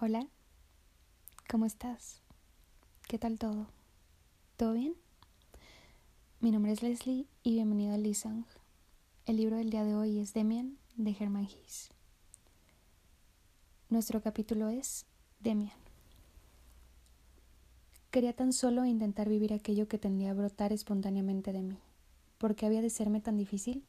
Hola, ¿cómo estás? ¿Qué tal todo? ¿Todo bien? Mi nombre es Leslie y bienvenido a Lisang. El libro del día de hoy es Demian de Herman Hesse. Nuestro capítulo es Demian. Quería tan solo intentar vivir aquello que tendía a brotar espontáneamente de mí. ¿Por qué había de serme tan difícil?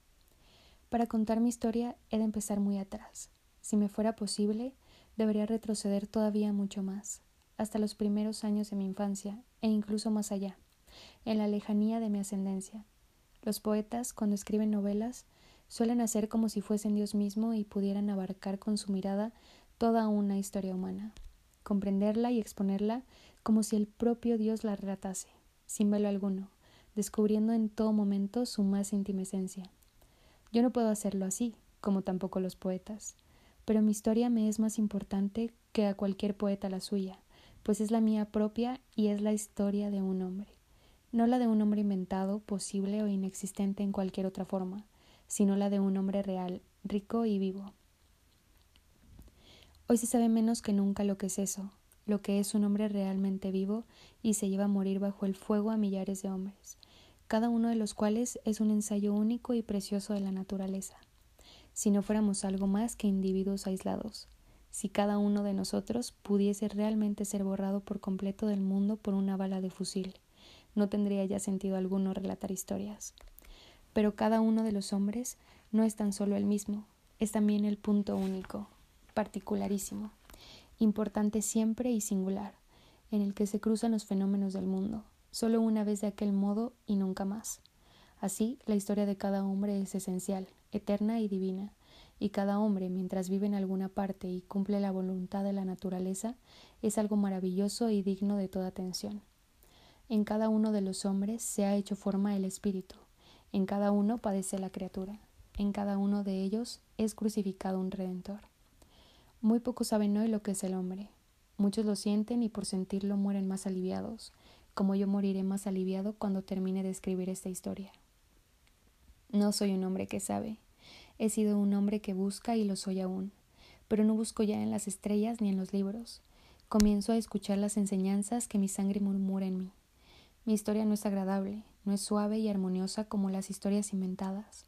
Para contar mi historia he de empezar muy atrás. Si me fuera posible, debería retroceder todavía mucho más, hasta los primeros años de mi infancia e incluso más allá, en la lejanía de mi ascendencia. Los poetas, cuando escriben novelas, suelen hacer como si fuesen Dios mismo y pudieran abarcar con su mirada toda una historia humana, comprenderla y exponerla como si el propio Dios la relatase, sin velo alguno, descubriendo en todo momento su más íntima esencia. Yo no puedo hacerlo así, como tampoco los poetas pero mi historia me es más importante que a cualquier poeta la suya, pues es la mía propia y es la historia de un hombre, no la de un hombre inventado, posible o inexistente en cualquier otra forma, sino la de un hombre real, rico y vivo. Hoy se sabe menos que nunca lo que es eso, lo que es un hombre realmente vivo y se lleva a morir bajo el fuego a millares de hombres, cada uno de los cuales es un ensayo único y precioso de la naturaleza si no fuéramos algo más que individuos aislados, si cada uno de nosotros pudiese realmente ser borrado por completo del mundo por una bala de fusil, no tendría ya sentido alguno relatar historias. Pero cada uno de los hombres no es tan solo el mismo, es también el punto único, particularísimo, importante siempre y singular, en el que se cruzan los fenómenos del mundo, solo una vez de aquel modo y nunca más. Así, la historia de cada hombre es esencial, eterna y divina, y cada hombre, mientras vive en alguna parte y cumple la voluntad de la naturaleza, es algo maravilloso y digno de toda atención. En cada uno de los hombres se ha hecho forma el espíritu, en cada uno padece la criatura, en cada uno de ellos es crucificado un redentor. Muy pocos saben hoy lo que es el hombre. Muchos lo sienten y por sentirlo mueren más aliviados, como yo moriré más aliviado cuando termine de escribir esta historia. No soy un hombre que sabe. He sido un hombre que busca y lo soy aún. Pero no busco ya en las estrellas ni en los libros. Comienzo a escuchar las enseñanzas que mi sangre murmura en mí. Mi historia no es agradable, no es suave y armoniosa como las historias inventadas.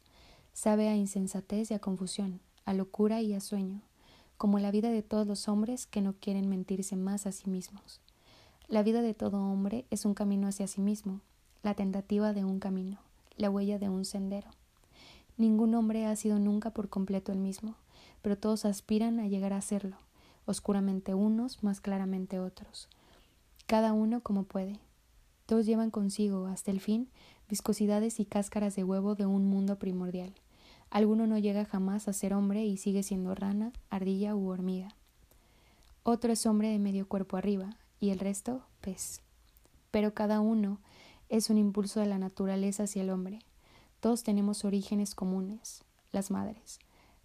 Sabe a insensatez y a confusión, a locura y a sueño, como la vida de todos los hombres que no quieren mentirse más a sí mismos. La vida de todo hombre es un camino hacia sí mismo, la tentativa de un camino la huella de un sendero. Ningún hombre ha sido nunca por completo el mismo, pero todos aspiran a llegar a serlo, oscuramente unos, más claramente otros. Cada uno como puede. Todos llevan consigo, hasta el fin, viscosidades y cáscaras de huevo de un mundo primordial. Alguno no llega jamás a ser hombre y sigue siendo rana, ardilla u hormiga. Otro es hombre de medio cuerpo arriba, y el resto, pez. Pero cada uno es un impulso de la naturaleza hacia el hombre. Todos tenemos orígenes comunes, las madres.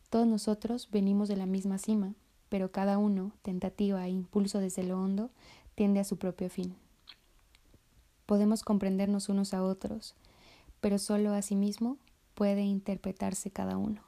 Todos nosotros venimos de la misma cima, pero cada uno, tentativa e impulso desde lo hondo, tiende a su propio fin. Podemos comprendernos unos a otros, pero solo a sí mismo puede interpretarse cada uno.